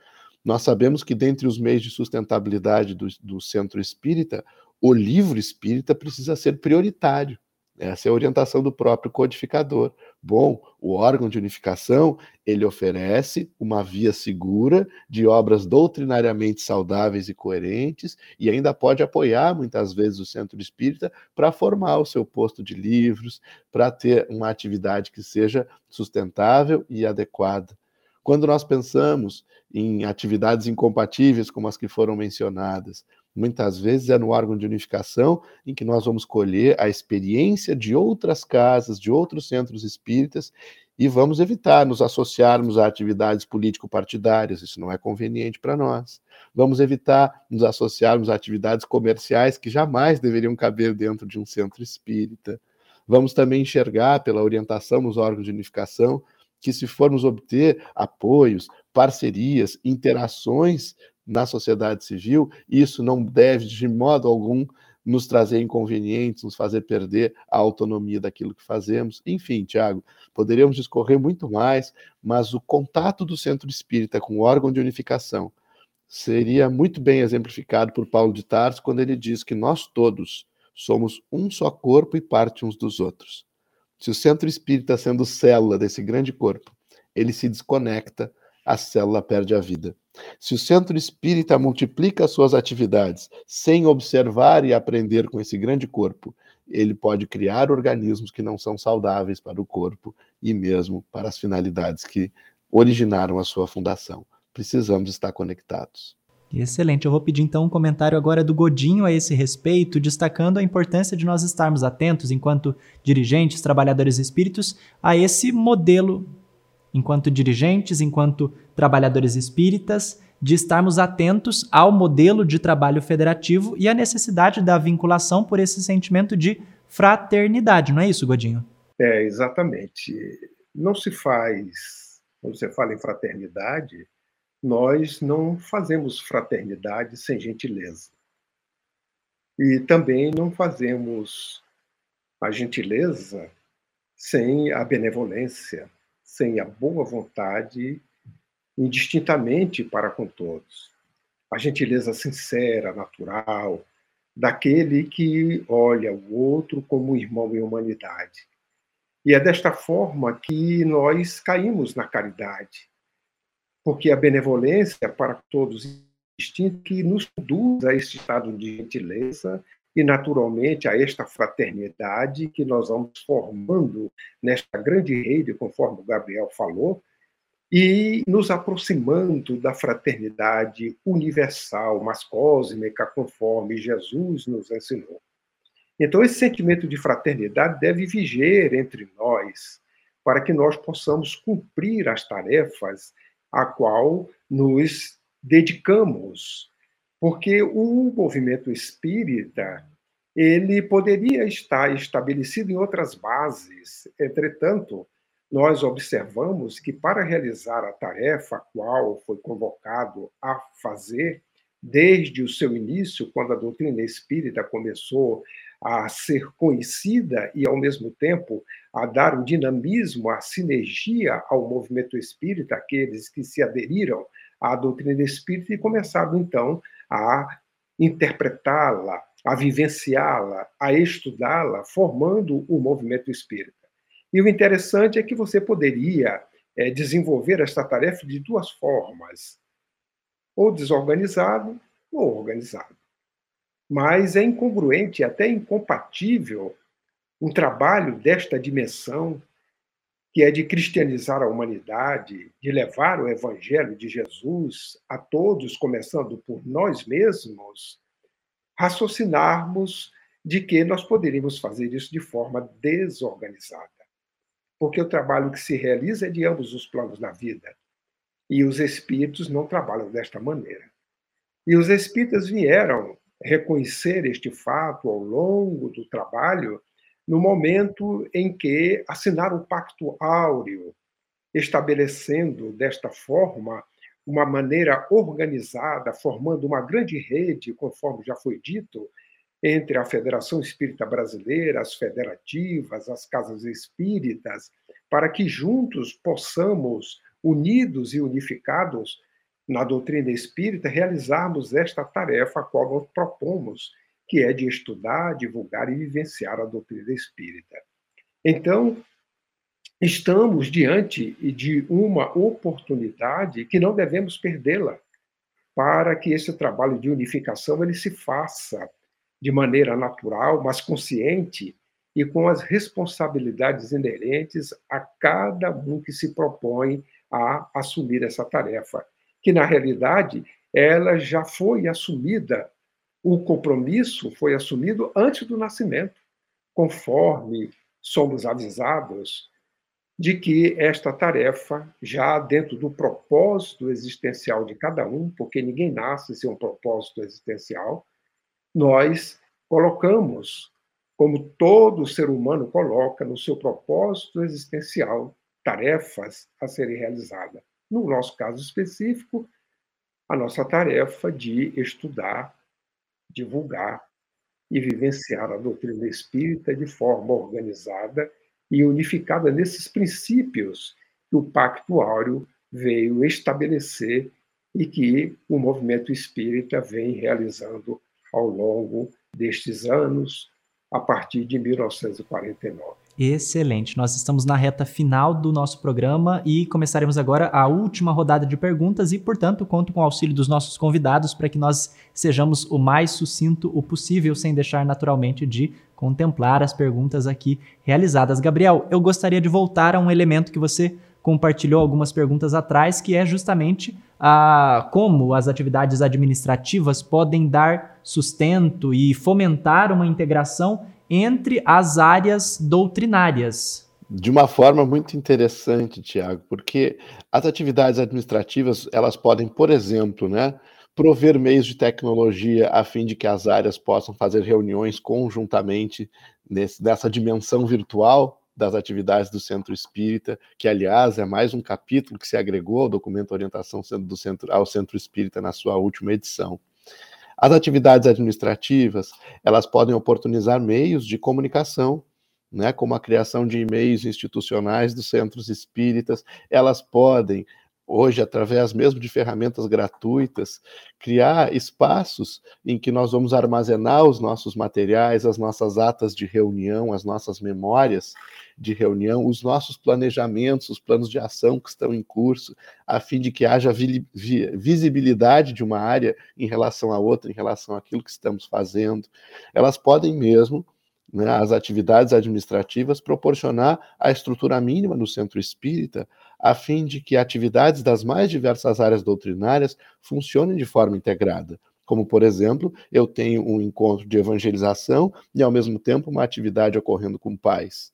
nós sabemos que dentre os meios de sustentabilidade do, do centro espírita, o livro espírita precisa ser prioritário. Essa é a orientação do próprio codificador. Bom, o órgão de unificação, ele oferece uma via segura de obras doutrinariamente saudáveis e coerentes e ainda pode apoiar muitas vezes o centro espírita para formar o seu posto de livros, para ter uma atividade que seja sustentável e adequada. Quando nós pensamos em atividades incompatíveis como as que foram mencionadas, Muitas vezes é no órgão de unificação em que nós vamos colher a experiência de outras casas, de outros centros espíritas, e vamos evitar nos associarmos a atividades político-partidárias, isso não é conveniente para nós. Vamos evitar nos associarmos a atividades comerciais que jamais deveriam caber dentro de um centro espírita. Vamos também enxergar, pela orientação nos órgãos de unificação, que se formos obter apoios, parcerias, interações na sociedade civil, isso não deve de modo algum nos trazer inconvenientes, nos fazer perder a autonomia daquilo que fazemos. Enfim, Tiago, poderíamos discorrer muito mais, mas o contato do centro espírita com o órgão de unificação seria muito bem exemplificado por Paulo de Tarso quando ele diz que nós todos somos um só corpo e parte uns dos outros. Se o centro espírita, sendo célula desse grande corpo, ele se desconecta, a célula perde a vida. Se o centro espírita multiplica suas atividades sem observar e aprender com esse grande corpo, ele pode criar organismos que não são saudáveis para o corpo e mesmo para as finalidades que originaram a sua fundação. Precisamos estar conectados. Excelente. Eu vou pedir então um comentário agora do Godinho a esse respeito, destacando a importância de nós estarmos atentos, enquanto dirigentes, trabalhadores espíritos, a esse modelo enquanto dirigentes, enquanto trabalhadores espíritas, de estarmos atentos ao modelo de trabalho federativo e à necessidade da vinculação por esse sentimento de fraternidade, não é isso, Godinho? É, exatamente. Não se faz, quando você fala em fraternidade, nós não fazemos fraternidade sem gentileza. E também não fazemos a gentileza sem a benevolência, sem a boa vontade, indistintamente para com todos. A gentileza sincera, natural, daquele que olha o outro como irmão em humanidade. E é desta forma que nós caímos na caridade, porque a benevolência para todos distinto que nos conduz a este estado de gentileza e, naturalmente, a esta fraternidade que nós vamos formando nesta grande rede, conforme o Gabriel falou, e nos aproximando da fraternidade universal, mas cósmica, conforme Jesus nos ensinou. Então, esse sentimento de fraternidade deve viger entre nós, para que nós possamos cumprir as tarefas a qual nos dedicamos porque o movimento espírita ele poderia estar estabelecido em outras bases. Entretanto, nós observamos que para realizar a tarefa a qual foi convocado a fazer, desde o seu início, quando a doutrina espírita começou a ser conhecida e, ao mesmo tempo, a dar um dinamismo, a sinergia ao movimento espírita, aqueles que se aderiram à doutrina espírita e começaram, então, a interpretá-la, a vivenciá-la, a estudá-la, formando o movimento espírita. E o interessante é que você poderia é, desenvolver esta tarefa de duas formas: ou desorganizado ou organizado. Mas é incongruente, até incompatível, um trabalho desta dimensão, que é de cristianizar a humanidade, de levar o evangelho de Jesus a todos, começando por nós mesmos, raciocinarmos de que nós poderíamos fazer isso de forma desorganizada. Porque o trabalho que se realiza é de ambos os planos da vida. E os espíritos não trabalham desta maneira. E os espíritas vieram reconhecer este fato ao longo do trabalho no momento em que assinaram o Pacto Áureo, estabelecendo desta forma uma maneira organizada, formando uma grande rede, conforme já foi dito, entre a Federação Espírita Brasileira, as federativas, as casas espíritas, para que juntos possamos, unidos e unificados na doutrina espírita, realizarmos esta tarefa a qual nós propomos, que é de estudar, divulgar e vivenciar a doutrina espírita. Então, estamos diante de uma oportunidade que não devemos perdê-la para que esse trabalho de unificação ele se faça de maneira natural, mas consciente e com as responsabilidades inerentes a cada um que se propõe a assumir essa tarefa, que na realidade ela já foi assumida, o compromisso foi assumido antes do nascimento, conforme somos avisados de que esta tarefa, já dentro do propósito existencial de cada um, porque ninguém nasce sem um propósito existencial, nós colocamos, como todo ser humano coloca no seu propósito existencial, tarefas a serem realizadas. No nosso caso específico, a nossa tarefa de estudar, divulgar e vivenciar a doutrina espírita de forma organizada e unificada nesses princípios que o Pacto Áureo veio estabelecer e que o movimento espírita vem realizando ao longo destes anos, a partir de 1949. Excelente. Nós estamos na reta final do nosso programa e começaremos agora a última rodada de perguntas e, portanto, conto com o auxílio dos nossos convidados para que nós sejamos o mais sucinto o possível, sem deixar naturalmente de contemplar as perguntas aqui realizadas. Gabriel, eu gostaria de voltar a um elemento que você compartilhou algumas perguntas atrás, que é justamente a, como as atividades administrativas podem dar sustento e fomentar uma integração entre as áreas doutrinárias. De uma forma muito interessante, Tiago, porque as atividades administrativas elas podem, por exemplo, né, prover meios de tecnologia a fim de que as áreas possam fazer reuniões conjuntamente nesse, nessa dimensão virtual das atividades do Centro Espírita, que, aliás, é mais um capítulo que se agregou ao documento Orientação do Centro, ao Centro Espírita na sua última edição. As atividades administrativas, elas podem oportunizar meios de comunicação, né, como a criação de e-mails institucionais dos centros espíritas, elas podem hoje, através mesmo de ferramentas gratuitas, criar espaços em que nós vamos armazenar os nossos materiais, as nossas atas de reunião, as nossas memórias de reunião, os nossos planejamentos, os planos de ação que estão em curso, a fim de que haja vi visibilidade de uma área em relação à outra, em relação àquilo que estamos fazendo. Elas podem mesmo né, as atividades administrativas, proporcionar a estrutura mínima no centro espírita, a fim de que atividades das mais diversas áreas doutrinárias funcionem de forma integrada. Como, por exemplo, eu tenho um encontro de evangelização e, ao mesmo tempo, uma atividade ocorrendo com pais.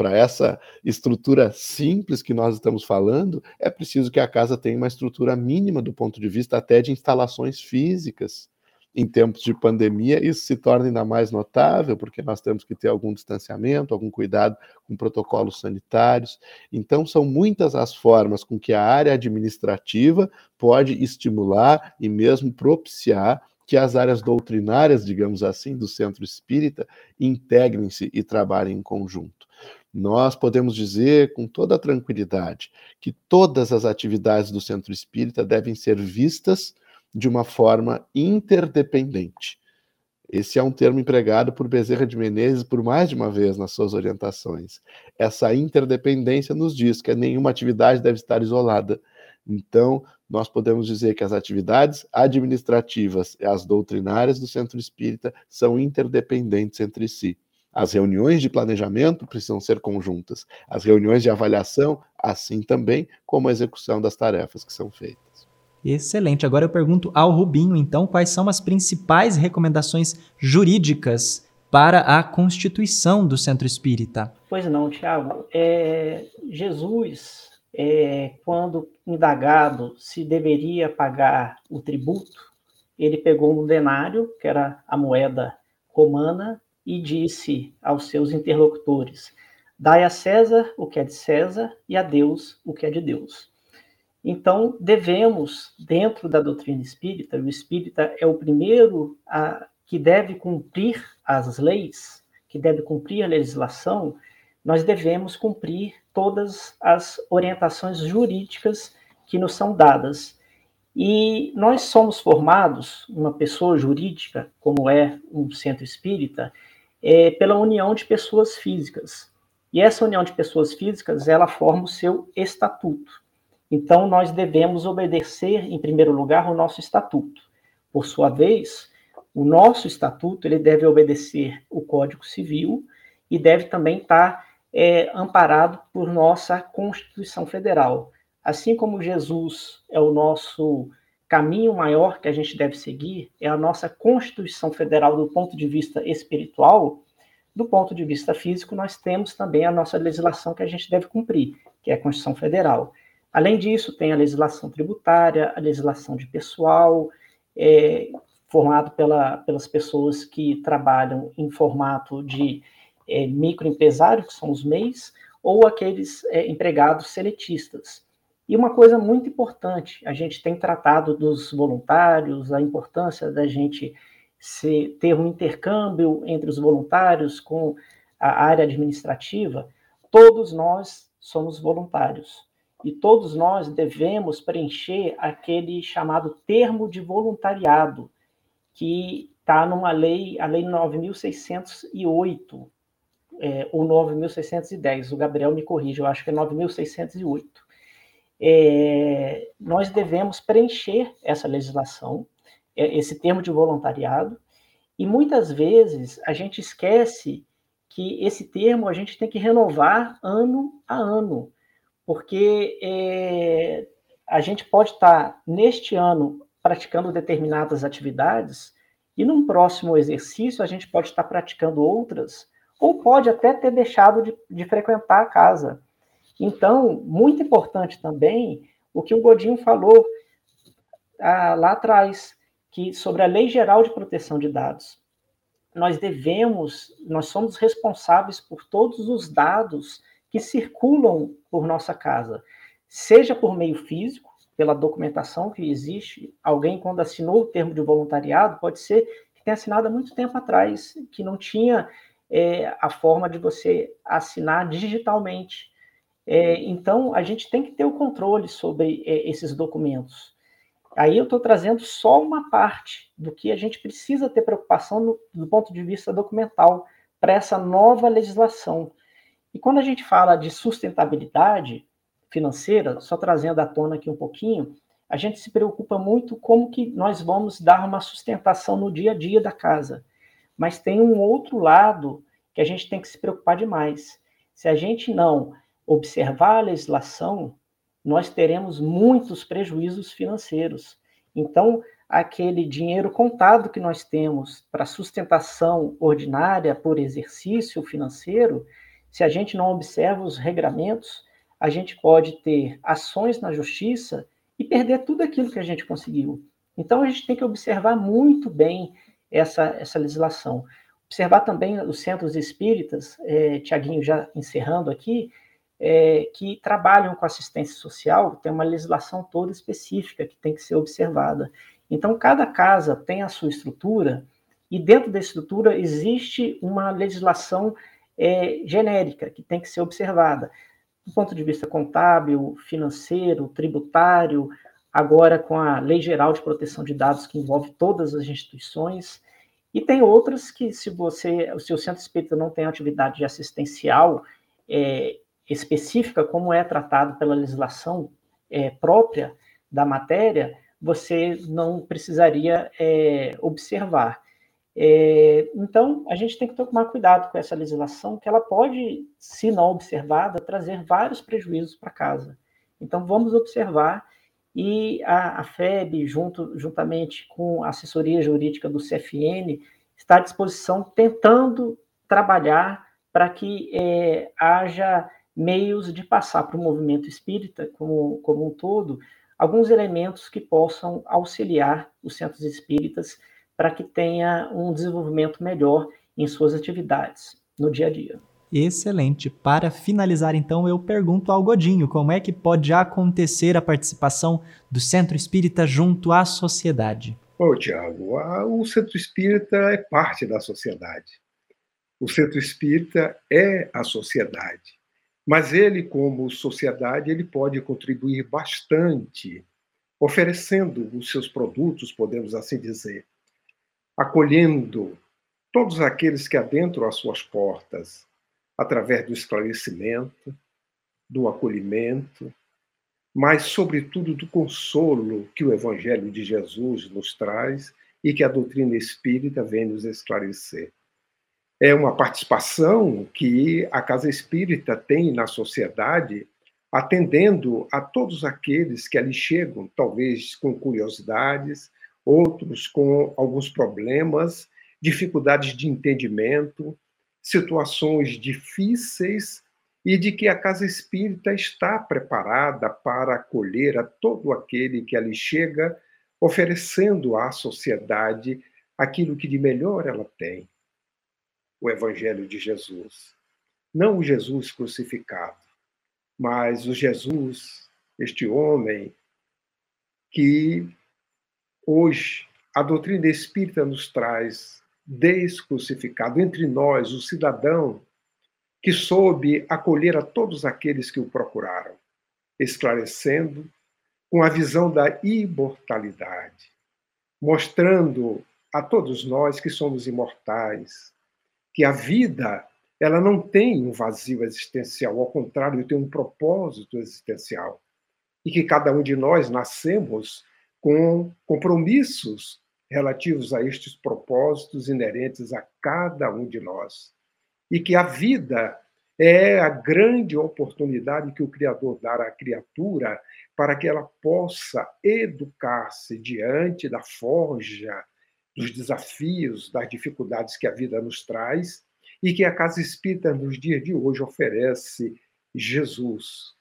Para essa estrutura simples que nós estamos falando, é preciso que a casa tenha uma estrutura mínima do ponto de vista até de instalações físicas em tempos de pandemia, isso se torna ainda mais notável, porque nós temos que ter algum distanciamento, algum cuidado com protocolos sanitários. Então, são muitas as formas com que a área administrativa pode estimular e mesmo propiciar que as áreas doutrinárias, digamos assim, do centro espírita integrem-se e trabalhem em conjunto. Nós podemos dizer com toda tranquilidade que todas as atividades do centro espírita devem ser vistas de uma forma interdependente. Esse é um termo empregado por Bezerra de Menezes por mais de uma vez nas suas orientações. Essa interdependência nos diz que nenhuma atividade deve estar isolada. Então, nós podemos dizer que as atividades administrativas e as doutrinárias do centro espírita são interdependentes entre si. As reuniões de planejamento precisam ser conjuntas, as reuniões de avaliação, assim também como a execução das tarefas que são feitas. Excelente. Agora eu pergunto ao Rubinho, então, quais são as principais recomendações jurídicas para a constituição do centro espírita? Pois não, Tiago. É, Jesus, é, quando indagado se deveria pagar o tributo, ele pegou um denário, que era a moeda romana, e disse aos seus interlocutores: Dai a César o que é de César e a Deus o que é de Deus. Então, devemos, dentro da doutrina espírita, o espírita é o primeiro a, que deve cumprir as leis, que deve cumprir a legislação, nós devemos cumprir todas as orientações jurídicas que nos são dadas. E nós somos formados, uma pessoa jurídica, como é um centro espírita, é, pela união de pessoas físicas. E essa união de pessoas físicas, ela forma o seu estatuto. Então, nós devemos obedecer, em primeiro lugar, o nosso estatuto. Por sua vez, o nosso estatuto ele deve obedecer o Código Civil e deve também estar é, amparado por nossa Constituição Federal. Assim como Jesus é o nosso caminho maior que a gente deve seguir, é a nossa Constituição Federal do ponto de vista espiritual, do ponto de vista físico, nós temos também a nossa legislação que a gente deve cumprir, que é a Constituição Federal. Além disso, tem a legislação tributária, a legislação de pessoal, é, formado pela, pelas pessoas que trabalham em formato de é, microempresário, que são os MEIs, ou aqueles é, empregados seletistas. E uma coisa muito importante, a gente tem tratado dos voluntários, a importância da gente se, ter um intercâmbio entre os voluntários com a área administrativa. Todos nós somos voluntários e todos nós devemos preencher aquele chamado termo de voluntariado, que está numa lei, a lei 9.608, é, ou 9.610, o Gabriel me corrige, eu acho que é 9.608. É, nós devemos preencher essa legislação, é, esse termo de voluntariado, e muitas vezes a gente esquece que esse termo a gente tem que renovar ano a ano porque é, a gente pode estar, neste ano, praticando determinadas atividades, e num próximo exercício a gente pode estar praticando outras, ou pode até ter deixado de, de frequentar a casa. Então, muito importante também o que o Godinho falou ah, lá atrás, que sobre a Lei Geral de Proteção de Dados. Nós devemos, nós somos responsáveis por todos os dados que circulam por nossa casa, seja por meio físico, pela documentação que existe, alguém quando assinou o termo de voluntariado, pode ser que tenha assinado há muito tempo atrás, que não tinha é, a forma de você assinar digitalmente. É, então, a gente tem que ter o controle sobre é, esses documentos. Aí eu estou trazendo só uma parte do que a gente precisa ter preocupação no, do ponto de vista documental para essa nova legislação. E quando a gente fala de sustentabilidade financeira, só trazendo à tona aqui um pouquinho, a gente se preocupa muito como que nós vamos dar uma sustentação no dia a dia da casa. Mas tem um outro lado que a gente tem que se preocupar demais. Se a gente não observar a legislação, nós teremos muitos prejuízos financeiros. Então, aquele dinheiro contado que nós temos para sustentação ordinária por exercício financeiro, se a gente não observa os regramentos, a gente pode ter ações na justiça e perder tudo aquilo que a gente conseguiu. Então a gente tem que observar muito bem essa, essa legislação. Observar também os centros espíritas, é, Tiaguinho já encerrando aqui, é, que trabalham com assistência social, tem uma legislação toda específica que tem que ser observada. Então, cada casa tem a sua estrutura, e dentro da estrutura existe uma legislação é, genérica, que tem que ser observada. Do ponto de vista contábil, financeiro, tributário, agora com a Lei Geral de Proteção de Dados, que envolve todas as instituições, E tem outras que, se você, o centro espírita não tem atividade assistencial é, específica, como é tratado pela legislação é, própria da matéria, você não precisaria é, observar. É, então, a gente tem que tomar cuidado com essa legislação, que ela pode, se não observada, trazer vários prejuízos para casa. Então, vamos observar e a, a FEB, junto, juntamente com a assessoria jurídica do CFN, está à disposição tentando trabalhar para que é, haja meios de passar para o movimento espírita como, como um todo alguns elementos que possam auxiliar os centros espíritas para que tenha um desenvolvimento melhor em suas atividades no dia a dia. Excelente. Para finalizar, então, eu pergunto ao Godinho como é que pode acontecer a participação do Centro Espírita junto à sociedade. Ô, Tiago, o Centro Espírita é parte da sociedade. O Centro Espírita é a sociedade. Mas ele, como sociedade, ele pode contribuir bastante, oferecendo os seus produtos, podemos assim dizer, acolhendo todos aqueles que adentram as suas portas, através do esclarecimento, do acolhimento, mas, sobretudo, do consolo que o Evangelho de Jesus nos traz e que a doutrina espírita vem nos esclarecer. É uma participação que a Casa Espírita tem na sociedade, atendendo a todos aqueles que ali chegam, talvez com curiosidades, outros com alguns problemas, dificuldades de entendimento, situações difíceis e de que a casa espírita está preparada para acolher a todo aquele que ali chega, oferecendo à sociedade aquilo que de melhor ela tem, o Evangelho de Jesus. Não o Jesus crucificado, mas o Jesus, este homem que hoje a doutrina espírita nos traz descrucificado entre nós, o cidadão que soube acolher a todos aqueles que o procuraram, esclarecendo com a visão da imortalidade, mostrando a todos nós que somos imortais, que a vida ela não tem um vazio existencial, ao contrário, tem um propósito existencial. E que cada um de nós nascemos com compromissos relativos a estes propósitos inerentes a cada um de nós. E que a vida é a grande oportunidade que o Criador dá à criatura para que ela possa educar-se diante da forja, dos desafios, das dificuldades que a vida nos traz e que a Casa Espírita nos dias de hoje oferece Jesus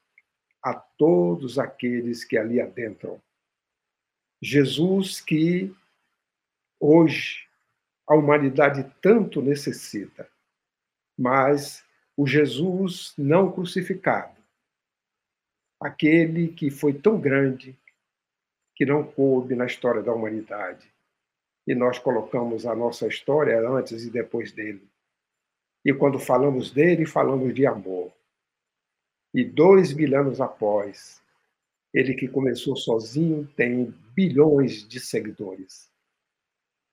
a todos aqueles que ali adentram. Jesus que hoje a humanidade tanto necessita. Mas o Jesus não crucificado, aquele que foi tão grande que não coube na história da humanidade. E nós colocamos a nossa história antes e depois dele. E quando falamos dele, falamos de amor. E dois mil anos após, ele que começou sozinho tem bilhões de seguidores.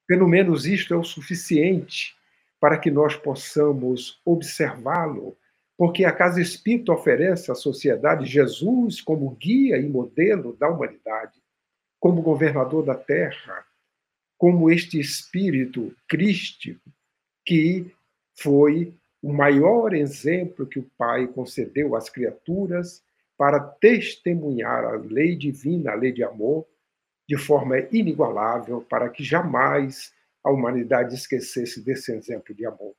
Pelo menos isto é o suficiente para que nós possamos observá-lo, porque a Casa Espírita oferece à sociedade Jesus como guia e modelo da humanidade, como governador da terra, como este espírito crístico que foi o maior exemplo que o Pai concedeu às criaturas para testemunhar a lei divina, a lei de amor, de forma inigualável para que jamais a humanidade esquecesse desse exemplo de amor.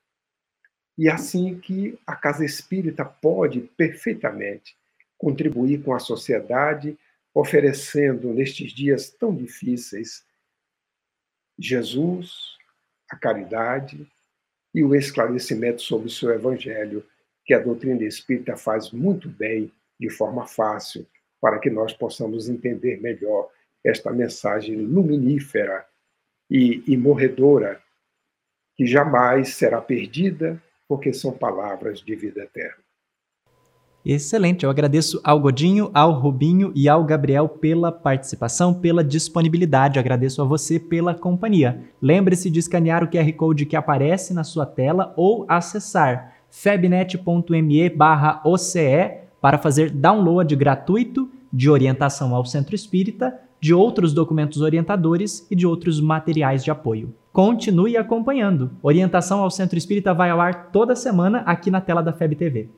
E assim que a casa espírita pode perfeitamente contribuir com a sociedade, oferecendo nestes dias tão difíceis Jesus, a caridade e o esclarecimento sobre o seu evangelho, que a doutrina espírita faz muito bem, de forma fácil, para que nós possamos entender melhor esta mensagem luminífera e, e morredora, que jamais será perdida, porque são palavras de vida eterna. Excelente, eu agradeço ao Godinho, ao Rubinho e ao Gabriel pela participação, pela disponibilidade. agradeço a você pela companhia. Lembre-se de escanear o QR Code que aparece na sua tela ou acessar febnet.me/oce para fazer download gratuito de orientação ao Centro Espírita, de outros documentos orientadores e de outros materiais de apoio. Continue acompanhando. Orientação ao Centro Espírita vai ao ar toda semana aqui na tela da FEB TV.